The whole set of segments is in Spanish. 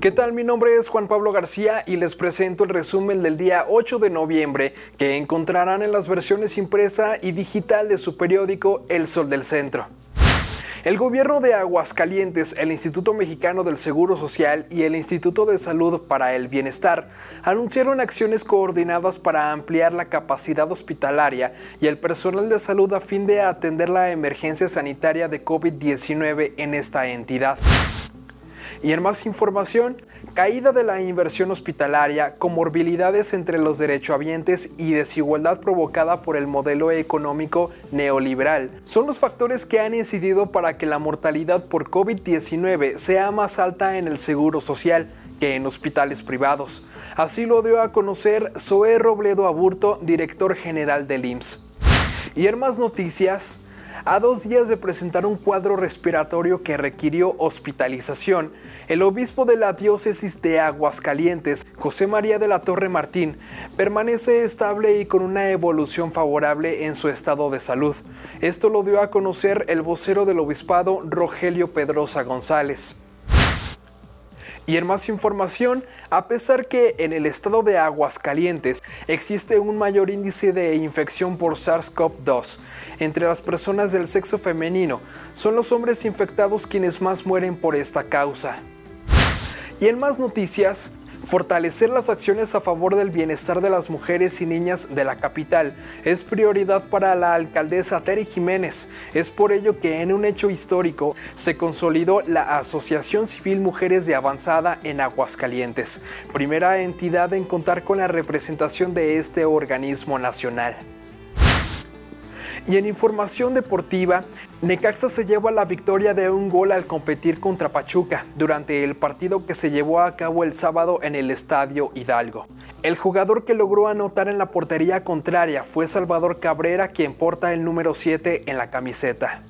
¿Qué tal? Mi nombre es Juan Pablo García y les presento el resumen del día 8 de noviembre que encontrarán en las versiones impresa y digital de su periódico El Sol del Centro. El gobierno de Aguascalientes, el Instituto Mexicano del Seguro Social y el Instituto de Salud para el Bienestar anunciaron acciones coordinadas para ampliar la capacidad hospitalaria y el personal de salud a fin de atender la emergencia sanitaria de COVID-19 en esta entidad. Y en más información, caída de la inversión hospitalaria, comorbilidades entre los derechohabientes y desigualdad provocada por el modelo económico neoliberal son los factores que han incidido para que la mortalidad por COVID-19 sea más alta en el seguro social que en hospitales privados. Así lo dio a conocer Zoe Robledo Aburto, director general del IMSS. Y en más noticias, a dos días de presentar un cuadro respiratorio que requirió hospitalización, el obispo de la diócesis de Aguascalientes, José María de la Torre Martín, permanece estable y con una evolución favorable en su estado de salud. Esto lo dio a conocer el vocero del obispado, Rogelio Pedrosa González. Y en más información, a pesar que en el estado de Aguascalientes existe un mayor índice de infección por SARS-CoV-2 entre las personas del sexo femenino, son los hombres infectados quienes más mueren por esta causa. Y en más noticias, Fortalecer las acciones a favor del bienestar de las mujeres y niñas de la capital es prioridad para la alcaldesa Terry Jiménez. Es por ello que en un hecho histórico se consolidó la Asociación Civil Mujeres de Avanzada en Aguascalientes, primera entidad en contar con la representación de este organismo nacional. Y en información deportiva, Necaxa se lleva la victoria de un gol al competir contra Pachuca durante el partido que se llevó a cabo el sábado en el Estadio Hidalgo. El jugador que logró anotar en la portería contraria fue Salvador Cabrera, quien porta el número 7 en la camiseta.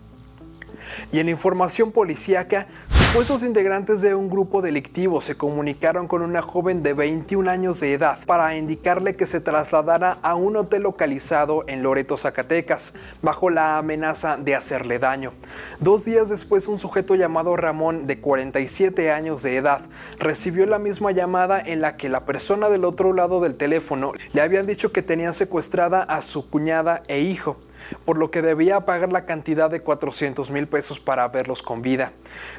Y en información policíaca, supuestos integrantes de un grupo delictivo se comunicaron con una joven de 21 años de edad para indicarle que se trasladara a un hotel localizado en Loreto, Zacatecas, bajo la amenaza de hacerle daño. Dos días después, un sujeto llamado Ramón, de 47 años de edad, recibió la misma llamada en la que la persona del otro lado del teléfono le habían dicho que tenían secuestrada a su cuñada e hijo por lo que debía pagar la cantidad de 400 mil pesos para verlos con vida.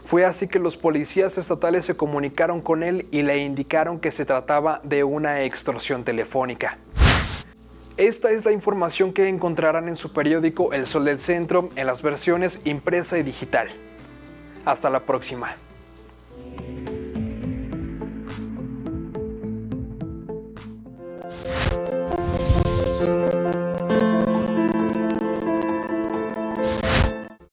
Fue así que los policías estatales se comunicaron con él y le indicaron que se trataba de una extorsión telefónica. Esta es la información que encontrarán en su periódico El Sol del Centro en las versiones impresa y digital. Hasta la próxima.